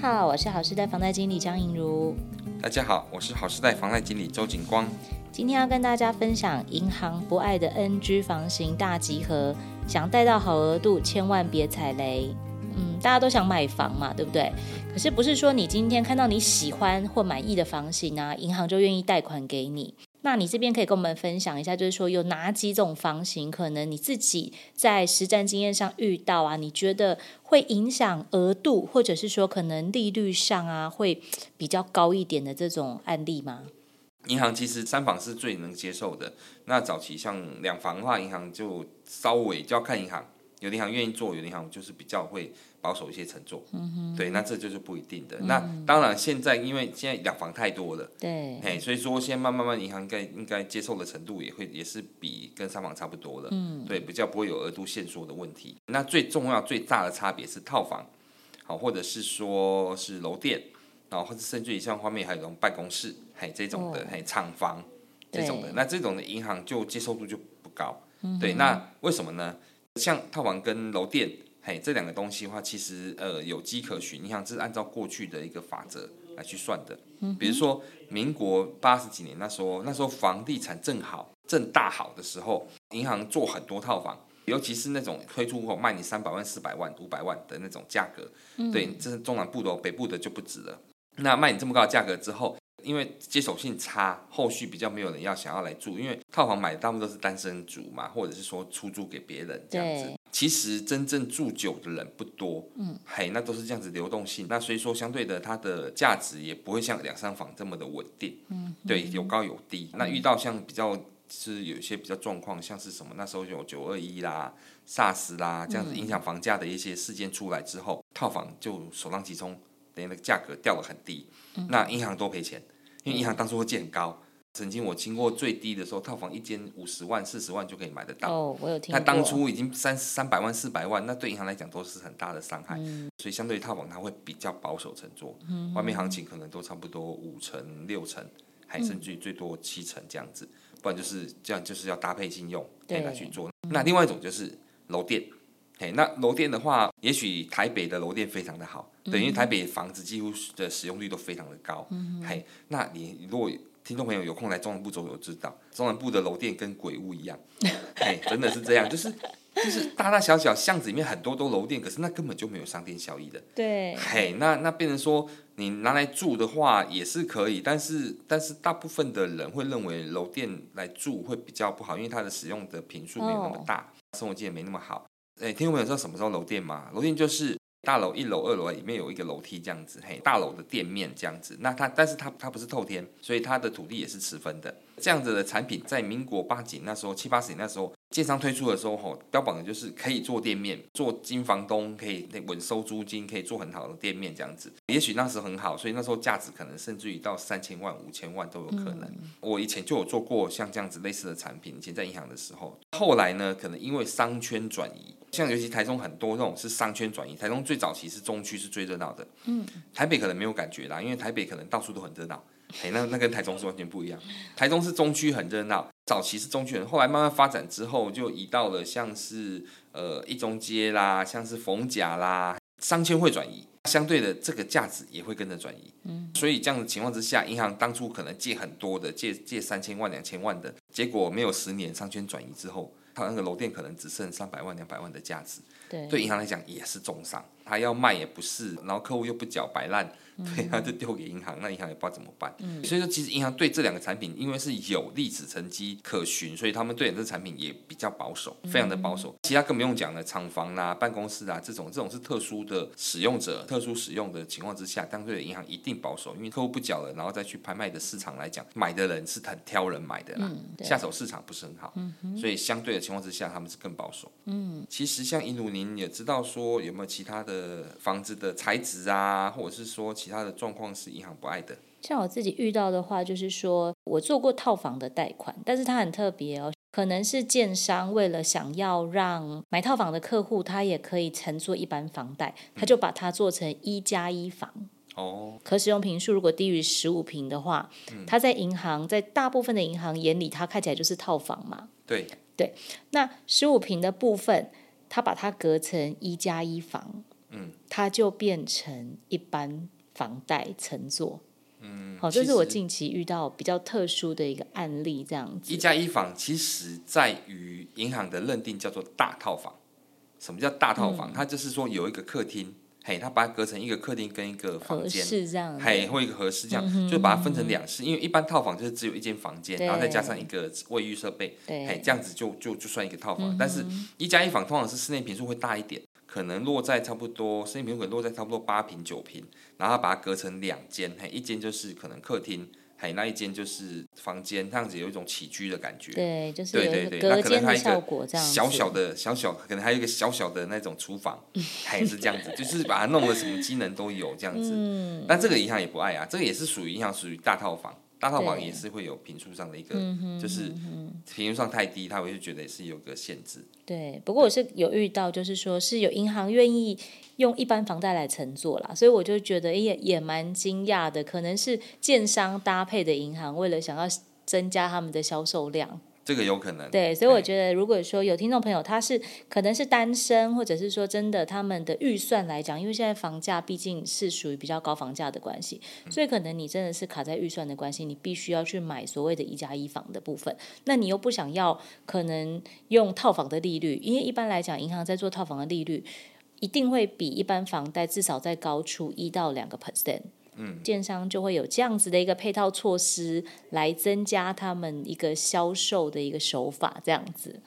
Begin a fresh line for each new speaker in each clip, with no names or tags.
好，我是好时代房贷经理张颖如。
大家好，我是好时代房贷经理周景光。
今天要跟大家分享银行不爱的 NG 房型大集合，想贷到好额度，千万别踩雷。嗯，大家都想买房嘛，对不对？可是不是说你今天看到你喜欢或满意的房型啊，银行就愿意贷款给你。那你这边可以跟我们分享一下，就是说有哪几种房型，可能你自己在实战经验上遇到啊，你觉得会影响额度，或者是说可能利率上啊会比较高一点的这种案例吗？
银行其实三房是最能接受的。那早期像两房的话，银行就稍微就要看银行，有的银行愿意做，有的银行就是比较会。保守一些承做，嗯哼，对，那这就是不一定的。嗯、那当然，现在因为现在两房太多了，
对，
嘿，所以说现在慢慢慢，银行应该应该接受的程度也会也是比跟三房差不多了，嗯，对，比较不会有额度限缩的问题。那最重要最大的差别是套房，好，或者是说是楼店，然后或者甚至于像方面还有这种办公室，嘿，这种的，嘿，厂房这种的，那这种的银行就接受度就不高，嗯，对，那为什么呢？像套房跟楼店。嘿，这两个东西的话，其实呃有机可循。你想，这是按照过去的一个法则来去算的。嗯，比如说民国八十几年那时候，那时候房地产正好正大好的时候，银行做很多套房，尤其是那种推出后卖你三百万、四百万、五百万的那种价格。嗯，对，这是中南部的，北部的就不止了。那卖你这么高的价格之后，因为接手性差，后续比较没有人要想要来住，因为套房买的大部分都是单身族嘛，或者是说出租给别人这样子。其实真正住久的人不多，嗯，嘿，那都是这样子流动性，那所以说相对的它的价值也不会像两三房这么的稳定，嗯，对，有高有低。那遇到像比较是有一些比较状况，像是什么那时候有九二一啦、SARS 啦这样子影响房价的一些事件出来之后，套房就首当其冲，等于那个价格掉了很低，那银行多赔钱，因为银行当初会借很高。曾经我经过最低的时候，套房一间五十万、四十万就可以买得到。
哦，我有听。
那当初已经三三百万、四百万，那对银行来讲都是很大的伤害。嗯。所以相对于套房，它会比较保守乘坐。嗯。外面行情可能都差不多五成、六成，还甚至最多七成这样子。嗯。不然就是这样，就是要搭配信用来去做。那另外一种就是楼店。嘿，那楼店的话，也许台北的楼店非常的好，等于台北房子几乎的使用率都非常的高。嗯。嘿，那你如果听众朋友有空来中南部走走，知道中南部的楼店跟鬼屋一样，嘿，真的是这样，就是就是大大小小巷子里面很多都楼店，可是那根本就没有商店效益的。
对，
嘿，那那变成说你拿来住的话也是可以，但是但是大部分的人会认为楼店来住会比较不好，因为它的使用的频数没有那么大，哦、生活经验没那么好。哎，听众朋友知道什么时候楼店吗？楼店就是。大楼一楼、二楼里面有一个楼梯这样子，嘿，大楼的店面这样子。那它，但是它它不是透天，所以它的土地也是持分的。这样子的产品在民国八几那时候，七八十年那时候，建商推出的时候，吼，标榜的就是可以做店面，做金房东，可以稳收租金，可以做很好的店面这样子。也许那时候很好，所以那时候价值可能甚至于到三千万、五千万都有可能。嗯。我以前就有做过像这样子类似的产品，以前在银行的时候。后来呢，可能因为商圈转移。像尤其台中很多那种是商圈转移，台中最早期是中区是最热闹的，嗯，台北可能没有感觉啦，因为台北可能到处都很热闹，哎，那那跟台中是完全不一样。台中是中区很热闹，早期是中区人，后来慢慢发展之后，就移到了像是呃一中街啦，像是逢甲啦，商圈会转移，相对的这个价值也会跟着转移，嗯，所以这样的情况之下，银行当初可能借很多的，借借三千万两千万的，结果没有十年商圈转移之后。他那个楼店可能只剩三百万、两百万的价值，对，对银行来讲也是重伤。他要卖也不是，然后客户又不缴，摆烂。对，啊就丢给银行，那银行也不知道怎么办。嗯，所以说其实银行对这两个产品，因为是有历史成绩可循，所以他们对这产品也比较保守，非常的保守。其他更不用讲了，厂房啦、啊、办公室啊这种，这种是特殊的使用者、特殊使用的情况之下，相对的银行一定保守，因为客户不缴了，然后再去拍卖的市场来讲，买的人是很挑人买的啦，下手市场不是很好，所以相对的情况之下，他们是更保守。嗯，其实像银鲁您也知道说有没有其他的房子的材质啊，或者是说其其他的状况是银行不爱的？
像我自己遇到的话，就是说我做过套房的贷款，但是它很特别哦，可能是建商为了想要让买套房的客户他也可以乘坐一般房贷，他就把它做成一加一房。
哦，
可使用平数如果低于十五平的话，它在银行在大部分的银行眼里，它看起来就是套房嘛。
对
对，那十五平的部分，它把它隔成一加一房，嗯，它就变成一般房贷乘坐。嗯，好，这是我近期遇到比较特殊的一个案例，这样子。
一加一房其实在于银行的认定叫做大套房。什么叫大套房？嗯、它就是说有一个客厅。嘿，它把它隔成一个客厅跟一个房间，这样嘿，或一个合适这样，嗯、就把它分成两室。因为一般套房就是只有一间房间，然后再加上一个卫浴设备，对嘿，这样子就就就算一个套房。嗯、但是一加一房通常是室内坪数会大一点，可能落在差不多室内坪数可能落在差不多八平九平，然后把它隔成两间，嘿，一间就是可能客厅。嘿那一间就是房间，这样子有一种起居的感觉。
对，就是有一个隔间的效果，这样
小小的小小，可能还有一个小小的那种厨房，还是这样子，就是把它弄得什么机能都有这样子。嗯。但这个银行也不爱啊，这个也是属于银行，属于大套房。大套房也是会有评数上的一个，就是评数上太低，他会觉得也是有个限制。
对，不过我是有遇到，就是说是有银行愿意用一般房贷来乘坐啦，所以我就觉得也也蛮惊讶的，可能是建商搭配的银行，为了想要增加他们的销售量。
这个有可能，
对，所以我觉得，如果说有听众朋友他是可能是单身，或者是说真的他们的预算来讲，因为现在房价毕竟是属于比较高房价的关系，所以可能你真的是卡在预算的关系，你必须要去买所谓的一加一房的部分，那你又不想要可能用套房的利率，因为一般来讲，银行在做套房的利率一定会比一般房贷至少再高出一到两个 percent。嗯，建商就会有这样子的一个配套措施，来增加他们一个销售的一个手法，这样子。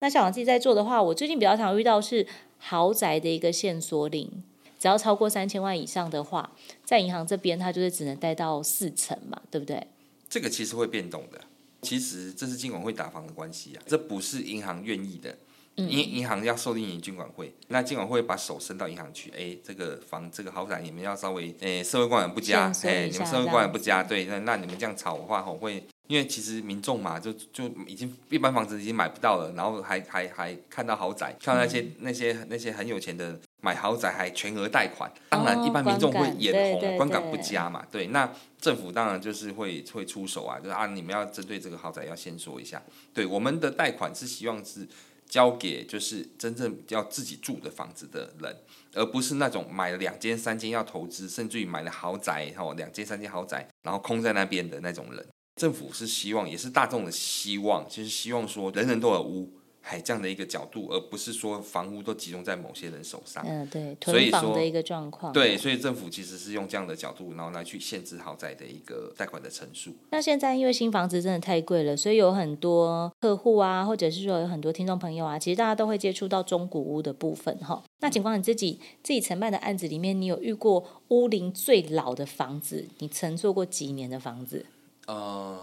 那小王自己在做的话，我最近比较常遇到是豪宅的一个限缩令，只要超过三千万以上的话，在银行这边它就是只能贷到四成嘛，对不对？
这个其实会变动的，其实这是金管会打房的关系啊，这不是银行愿意的。银银行要受令于金管会，那监管会把手伸到银行去，哎，这个房这个豪宅你们要稍微，哎，社会观感不佳，哎，你们社会观感不佳，对，那那你们这样炒的话，吼会，因为其实民众嘛，就就已经一般房子已经买不到了，然后还还还看到豪宅，看到那些、嗯、那些那些很有钱的买豪宅还全额贷款，当然一般民众会眼红，观感不佳嘛，对，那政府当然就是会会出手啊，就是啊，你们要针对这个豪宅要先说一下，对，我们的贷款是希望是。交给就是真正要自己住的房子的人，而不是那种买了两间三间要投资，甚至于买了豪宅哦，两间三间豪宅，然后空在那边的那种人。政府是希望，也是大众的希望，就是希望说人人都有屋。还这样的一个角度，而不是说房屋都集中在某些人手上。
嗯，对，囤房的一个状况。
对，所以政府其实是用这样的角度，然后来去限制豪宅的一个贷款的层数。
那现在因为新房子真的太贵了，所以有很多客户啊，或者是说有很多听众朋友啊，其实大家都会接触到中古屋的部分哈。那请问你自己自己承办的案子里面，你有遇过屋龄最老的房子？你曾做过几年的房子？
呃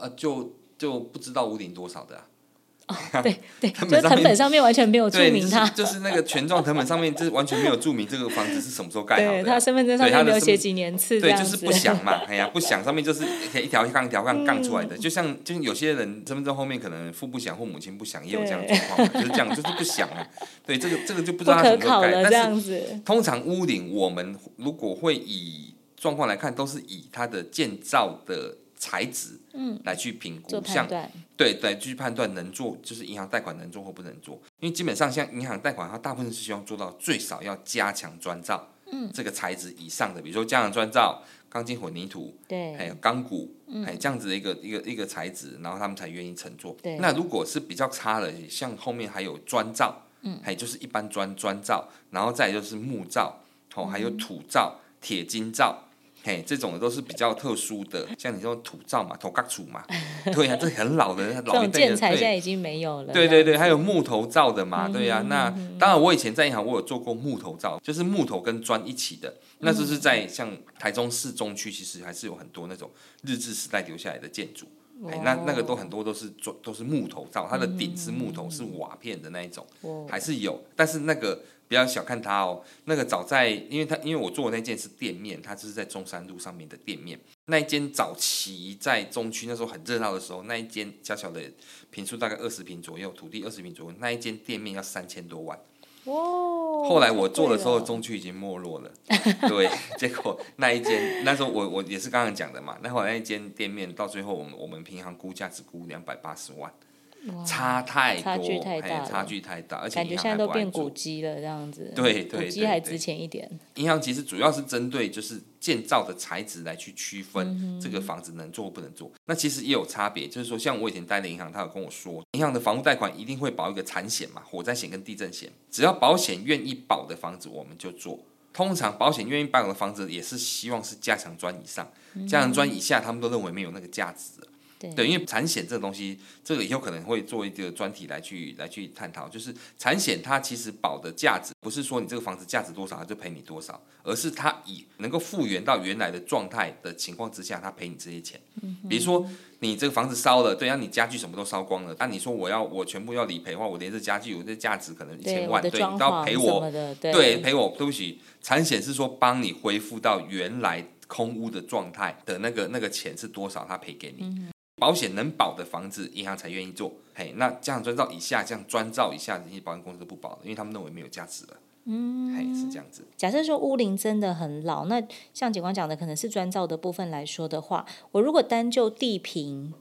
呃，就就不知道屋龄多少的啊。
哦、对对，就是成本上面完全没有注明他，
就是，那个权状成本上面就是完全没有注明这个房子是什么时候盖好的，
对，他身份证上面没有写几年次，
对，就是不详嘛，哎呀，不详上面就是一条一杠一条杠杠出来的，嗯、就像就是有些人身份证后面可能父不详或母亲不详，也有这样状况，就是这样，就是不详啊，对，这个这个就不知道他什么时候盖，但是通常屋顶我们如果会以状况来看，都是以它的建造的。材质，嗯，来去评估，嗯、像对对，去判断能做，就是银行贷款能做或不能做。因为基本上像银行贷款，它大部分是希望做到最少要加强砖造，嗯，这个材质以上的，比如说加强砖造、钢筋混凝土，对，还有钢骨，嗯，还有这样子的一个一个一个材质，然后他们才愿意乘坐。对，那如果是比较差的，像后面还有砖造，嗯，还有就是一般砖砖造，然后再就是木造，哦，还有土造、铁筋造。嘿，这种的都是比较特殊的，像你说土灶嘛，土埆厝嘛，对呀、啊，这很老的，老一辈的。这种
建材现在已经没有了。
对对对，还有木头造的嘛，对呀、啊。那当然，我以前在银行，我有做过木头造，就是木头跟砖一起的。那就是在像台中市中区，其实还是有很多那种日治时代留下来的建筑。哎，那那个都很多都是做都是木头造，它的顶是木头，是瓦片的那一种，还是有，但是那个不要小看它哦，那个早在，因为它因为我做的那件是店面，它就是在中山路上面的店面，那一间早期在中区那时候很热闹的时候，那一间小小的平数大概二十平左右，土地二十平左右，那一间店面要三千多万。哇！后来我做的时候，中区已经没落了。对，结果那一间那时候我我也是刚刚讲的嘛，那后来那一间店面到最后我们我们平行估价只估两百八十万。差太多，差距太大，差距太大，而且
感觉现在都变古迹了，这样子。
对对，
古迹还值钱一点。
银行其实主要是针对就是建造的材质来去区分这个房子能做不能做。那其实也有差别，就是说像我以前待的银行，他有跟我说，银行的房屋贷款一定会保一个产险嘛，火灾险跟地震险，只要保险愿意保的房子我们就做。通常保险愿意保的房子也是希望是加强砖以上，加强砖以下他们都认为没有那个价值。对，因为产险这个东西，这个以后可能会做一个专题来去来去探讨。就是产险它其实保的价值，不是说你这个房子价值多少，它就赔你多少，而是它以能够复原到原来的状态的情况之下，它赔你这些钱。比如说你这个房子烧了，对，让你家具什么都烧光了，那你说我要我全部要理赔的话，我连这家具，我这价值可能一千万，对，你都要赔我，对，赔我，对不起，产险是说帮你恢复到原来空屋的状态的那个那个钱是多少，他赔给你。嗯保险能保的房子，银行才愿意做。嘿，那这样专造以下，这样专造以下，这些保险公司都不保了，因为他们认为没有价值了。嗯，嘿，是这样子。
假设说屋龄真的很老，那像警官讲的，可能是砖造的部分来说的话，我如果单就地坪，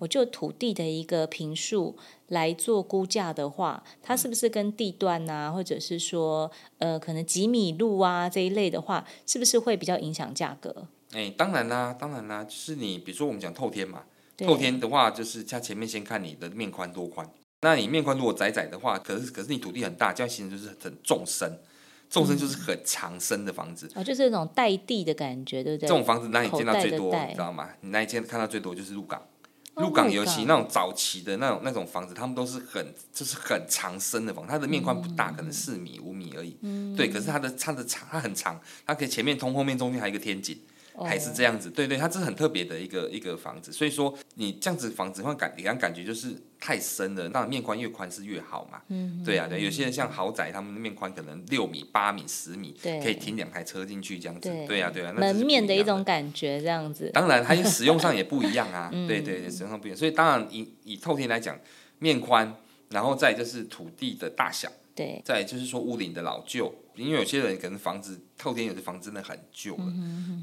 我就土地的一个平数来做估价的话，它是不是跟地段啊，或者是说呃，可能几米路啊这一类的话，是不是会比较影响价格？
哎，当然啦，当然啦，就是你比如说我们讲透天嘛。透天的话，就是他前面先看你的面宽多宽。那你面宽如果窄窄的话，可是可是你土地很大，这样形成就是很纵深，纵深就是很长深的房子。
哦，就是那种带地的感觉，对不对？
这种房子，那你见到最多，你知道吗？你那一间看到最多就是鹿港，鹿港尤其那种早期的那种那种房子，他们都是很就是很长深的房子，它的面宽不大，可能四米五米而已。嗯。对，可是它的它的长，它很长，它可以前面通，后面中间还有一个天井。还是这样子，对对，它这是很特别的一个一个房子，所以说你这样子房子会感给人感觉就是太深了，那面宽越宽是越好嘛。嗯，对啊，对，有些人像豪宅，他们的面宽可能六米、八米、十米，可以停两台车进去这样子。对，对啊，对啊，
门面的一种感觉这样子。
当然，它使用上也不一样啊。对对对，使用上不一样，所以当然以以透天来讲，面宽，然后再就是土地的大小。对，再就是说屋顶的老旧，因为有些人可能房子透天有的房子真的很旧了，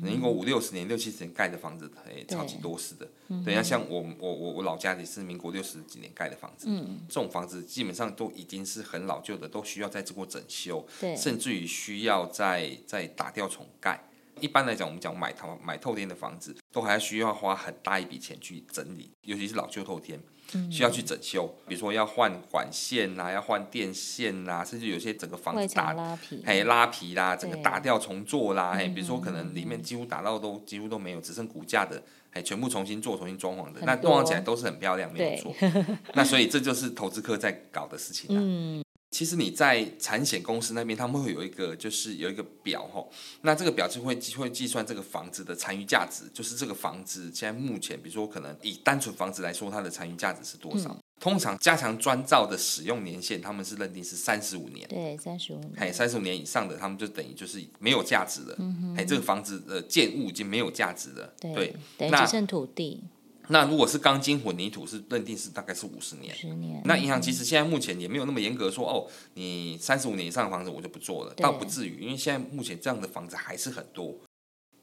民国五六十年、六七十年盖的房子，哎，超级多事的。对，像像我我我我老家也是民国六十几年盖的房子，嗯，这种房子基本上都已经是很老旧的，都需要再做过整修，对，甚至于需要再再打掉重盖。一般来讲，我们讲买套买透天的房子，都还需要花很大一笔钱去整理，尤其是老旧透天。需要去整修，比如说要换管线呐、啊，要换电线呐、啊，甚至有些整个房子打
拉皮，
还拉皮啦，整个打掉重做啦，哎，比如说可能里面几乎打到都几乎都没有，只剩骨架的，还全部重新做、重新装潢的，那装潢起来都是很漂亮，没有错。那所以这就是投资客在搞的事情、啊。嗯。其实你在产险公司那边，他们会有一个，就是有一个表吼，那这个表就会会计算这个房子的残余价值，就是这个房子现在目前，比如说可能以单纯房子来说，它的残余价值是多少？嗯、通常加强砖造的使用年限，他们是认定是三十五年。
对，三十五年。
哎，三十五年以上的，他们就等于就是没有价值了。哎，这个房子的建物已经没有价值了。对。对，
等于只剩土地。
那如果是钢筋混凝土，是认定是大概是五十年。十年。那银行其实现在目前也没有那么严格说哦，你三十五年以上的房子我就不做了，倒不至于，因为现在目前这样的房子还是很多。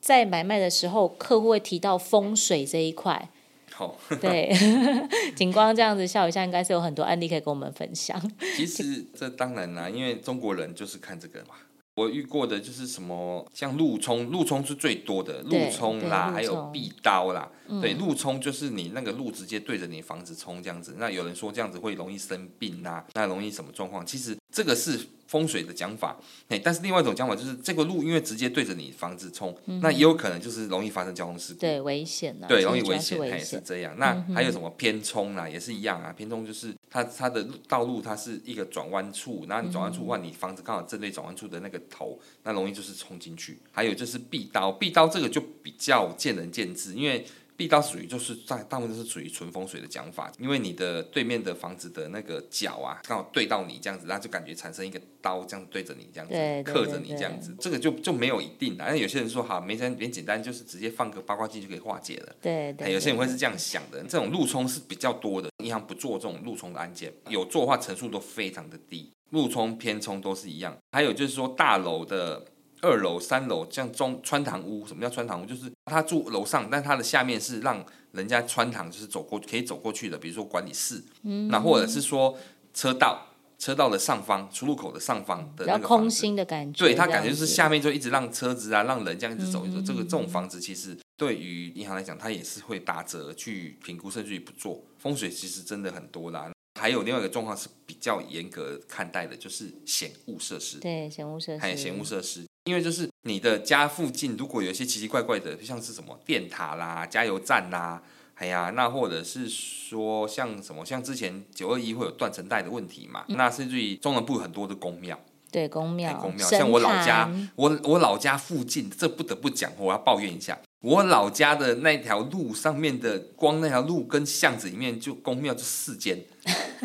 在买卖的时候，客户会提到风水这一块。好。对，景光这样子笑一下，应该是有很多案例可以跟我们分享。
其实这当然啦，因为中国人就是看这个嘛。我遇过的就是什么，像路冲，路冲是最多的，路冲啦，还有壁刀啦。嗯、对，路冲就是你那个路直接对着你房子冲这样子。那有人说这样子会容易生病呐、啊，那容易什么状况？其实这个是风水的讲法。但是另外一种讲法就是这个路因为直接对着你房子冲，嗯、那也有可能就是容易发生交通事故，
对，危险啊，
对，容易危险，哎，是这样。那还有什么偏冲啦，也是一样啊，偏冲就是。它它的道路它是一个转弯处，然后你转弯处的话，你房子刚好正对转弯处的那个头，那容易就是冲进去。还有就是壁刀，壁刀这个就比较见仁见智，因为壁刀属于就是在大部分都是属于纯风水的讲法，因为你的对面的房子的那个角啊，刚好对到你这样子，那就感觉产生一个刀这样对着你这样子，刻着你这样子，这个就就没有一定的。那有些人说好，没什么，很简单，就是直接放个八卦镜就可以化解了。
对对，
有些人会是这样想的，这种路冲是比较多的，银行不做这种路冲的案件，有做的话层数都非常的低，路冲偏冲都是一样。还有就是说大楼的。二楼、三楼，像中穿堂屋，什么叫穿堂屋？就是他住楼上，但他的下面是让人家穿堂，就是走过可以走过去的，比如说管理室，嗯，那或者是说车道，车道的上方出入口的上方的那个
空心的感觉，
对，他感觉就是下面就一直让车子啊，让人这样一直走一走，嗯、这个这种房子其实对于银行来讲，它也是会打折去评估，甚至于不做风水，其实真的很多啦。还有另外一个状况是比较严格看待的，就是险物设施，
对，险物设施，
还有嫌恶设施。因为就是你的家附近，如果有一些奇奇怪怪的，像是什么电塔啦、加油站啦，哎呀，那或者是说像什么，像之前九二一会有断层带的问题嘛，嗯、那甚至于中南部很多的宫庙，
对，宫庙，
宫庙，像我老家，我我老家附近，这不得不讲，我要抱怨一下，我老家的那条路上面的光那条路跟巷子里面就宫庙就四间。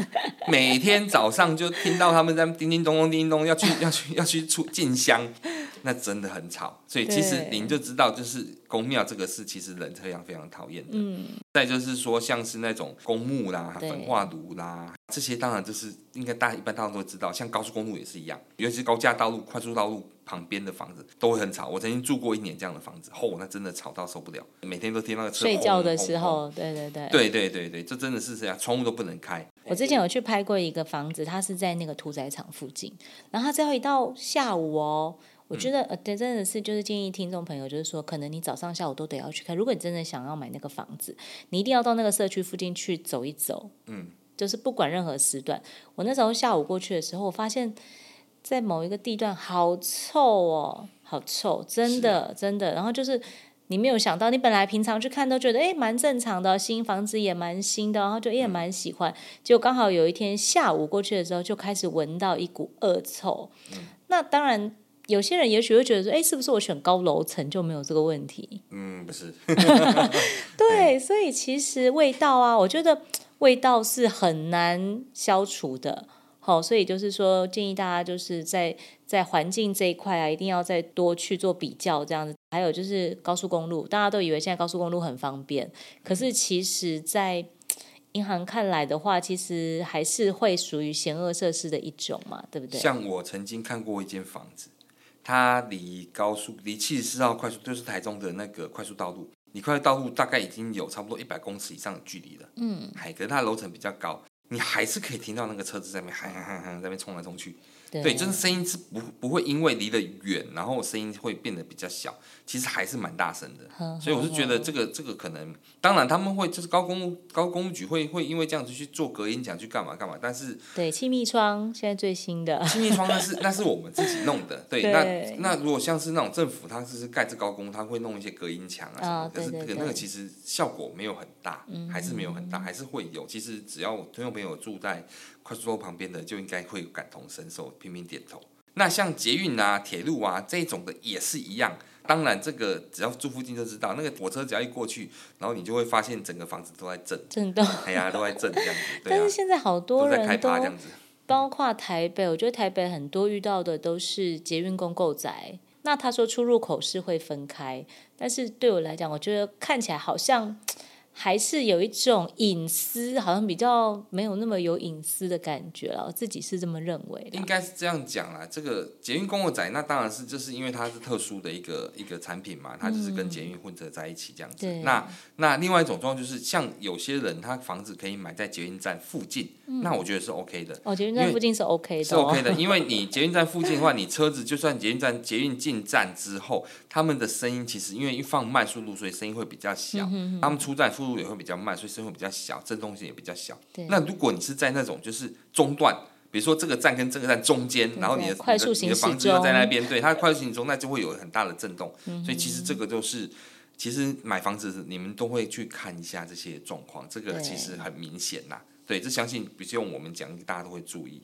每天早上就听到他们在叮叮咚咚、叮叮咚，要去 要去要去出进香，那真的很吵。所以其实您就知道，就是宫庙这个事，其实人非常非常讨厌的。嗯。再就是说，像是那种公墓啦、焚化炉啦，这些当然就是应该大家一般大家都知道。像高速公路也是一样，尤其是高架道路、快速道路旁边的房子都会很吵。我曾经住过一年这样的房子，吼、哦，那真的吵到受不了，每天都听那个车。
睡觉的时候，对对对，
对对对对，这真的是这样，窗户都不能开。
我之前有去拍过一个房子，它是在那个屠宰场附近。然后它只要一到下午哦，我觉得呃，对，真的是就是建议听众朋友，就是说，可能你早上下午都得要去看。如果你真的想要买那个房子，你一定要到那个社区附近去走一走。嗯，就是不管任何时段。我那时候下午过去的时候，我发现，在某一个地段好臭哦，好臭，真的真的。然后就是。你没有想到，你本来平常去看都觉得哎蛮正常的，新房子也蛮新的，然后就也蛮喜欢。结果刚好有一天下午过去的时候，就开始闻到一股恶臭。嗯、那当然，有些人也许会觉得说，诶，是不是我选高楼层就没有这个问题？
嗯，不是。
对，所以其实味道啊，我觉得味道是很难消除的。好，所以就是说，建议大家就是在在环境这一块啊，一定要再多去做比较，这样子。还有就是高速公路，大家都以为现在高速公路很方便，可是其实，在银行看来的话，其实还是会属于险恶设施的一种嘛，对不对？
像我曾经看过一间房子，它离高速离七十四号快速，就是台中的那个快速道路，离快速道路大概已经有差不多一百公尺以上的距离了。嗯，海可是它楼层比较高。你还是可以听到那个车子在那边喊喊喊喊，在那边冲来冲去。对，对，就是声音是不不会因为离得远，然后声音会变得比较小，其实还是蛮大声的。呵所以我是觉得这个这个可能，当然他们会就是高公路高公路局会会因为这样子去做隔音墙去干嘛干嘛，但是
对气密窗现在最新的
气密窗那是那是我们自己弄的，对，对那那如果像是那种政府它是盖这高公，它会弄一些隔音墙啊什么，可是那个其实效果没有很大，嗯、还是没有很大，还是会有。其实只要听众朋友住在。快速路旁边的就应该会感同身受，频频点头。那像捷运啊、铁路啊这种的也是一样。当然，这个只要住附近就知道，那个火车只要一过去，然后你就会发现整个房子都在震，
震动，
哎呀，都在震这样子。
但是现在好多人都，
都在开趴这样子，
包括台北，我觉得台北很多遇到的都是捷运公购宅。那他说出入口是会分开，但是对我来讲，我觉得看起来好像。还是有一种隐私，好像比较没有那么有隐私的感觉了。我自己是这么认为的。
应该是这样讲啦，这个捷运公共宅，那当然是就是因为它是特殊的一个一个产品嘛，它就是跟捷运混合在一起这样子。嗯、那那另外一种状况就是，像有些人他房子可以买在捷运站附近，嗯、那我觉得是 OK 的。
哦，捷运站附近是 OK 的。
是 OK 的，因为你捷运站附近的话，你车子就算捷运站捷运进站之后，他们的声音其实因为一放慢速度，所以声音会比较小。嗯、哼哼他们出站速度也会比较慢，所以声音会比较小，震动性也比较小。对那如果你是在那种就是中段，比如说这个站跟这个站中间，然后你的
快速
你的房子就在那边，对它快速行驶中，那就会有很大的震动。嗯、所以其实这个就是，其实买房子你们都会去看一下这些状况，这个其实很明显呐。对，对，这相信不用我们讲，大家都会注意。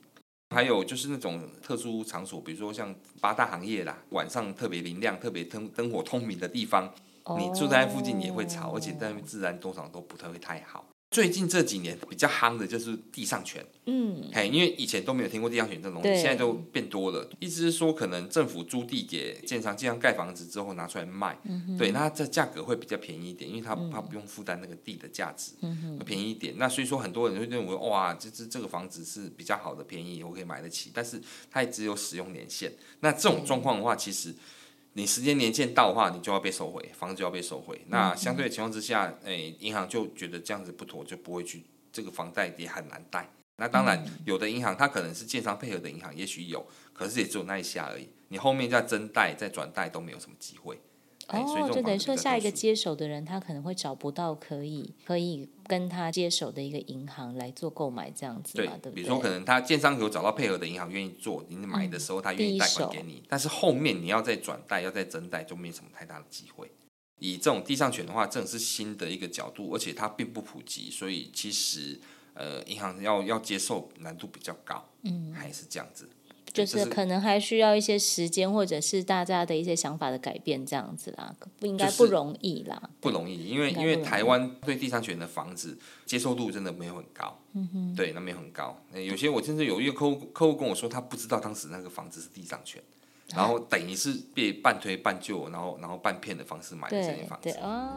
还有就是那种特殊场所，比如说像八大行业啦，晚上特别明亮、特别灯灯火通明的地方。你住在附近也会吵，而且在那边治安多少都不太会太好。最近这几年比较夯的就是地上权，嗯，嘿，因为以前都没有听过地上权这种东西，现在都变多了。意思是说，可能政府租地给建商，建商盖房子之后拿出来卖，嗯、对，那这价格会比较便宜一点，因为他他不用负担那个地的价值，嗯，便宜一点。那所以说，很多人会认为，哇，这这这个房子是比较好的，便宜，我可以买得起。但是它也只有使用年限。那这种状况的话，其实。你时间年限到的话，你就要被收回，房子就要被收回。那相对的情况之下，诶、欸，银行就觉得这样子不妥，就不会去这个房贷也很难贷。那当然，有的银行它可能是建商配合的银行，也许有，可是也只有那一下而已。你后面再增贷、再转贷都没有什么机会。
哦，就等于说下一个接手的人，他可能会找不到可以可以跟他接手的一个银行来做购买这样子嘛，对，对不对？
比如说，可能他建商有找到配合的银行愿意做，你买的时候他愿意贷款给你，但是后面你要再转贷、要再增贷，就没什么太大的机会。以这种地上权的话，这种是新的一个角度，而且它并不普及，所以其实呃，银行要要接受难度比较高，嗯，还是这样子。
就是可能还需要一些时间，或者是大家的一些想法的改变，这样子啦，不应该不容易啦。就是、
不容易，因为因为台湾对地上权的房子接受度真的没有很高。嗯哼，对，那没有很高。有些我甚至有一个客户客户跟我说，他不知道当时那个房子是地上权，然后等于是被半推半就，然后然后半骗的方式买了这间房子。对，对哦。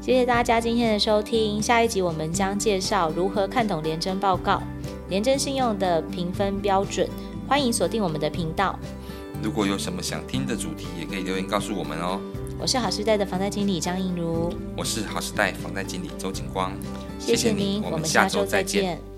谢谢大家今天的收听，下一集我们将介绍如何看懂联征报告。联征信用的评分标准，欢迎锁定我们的频道。
如果有什么想听的主题，也可以留言告诉我们哦。
我是好时代的房贷经理张映如，
我是好时代房贷经理周景光。
谢谢您，我们下周再见。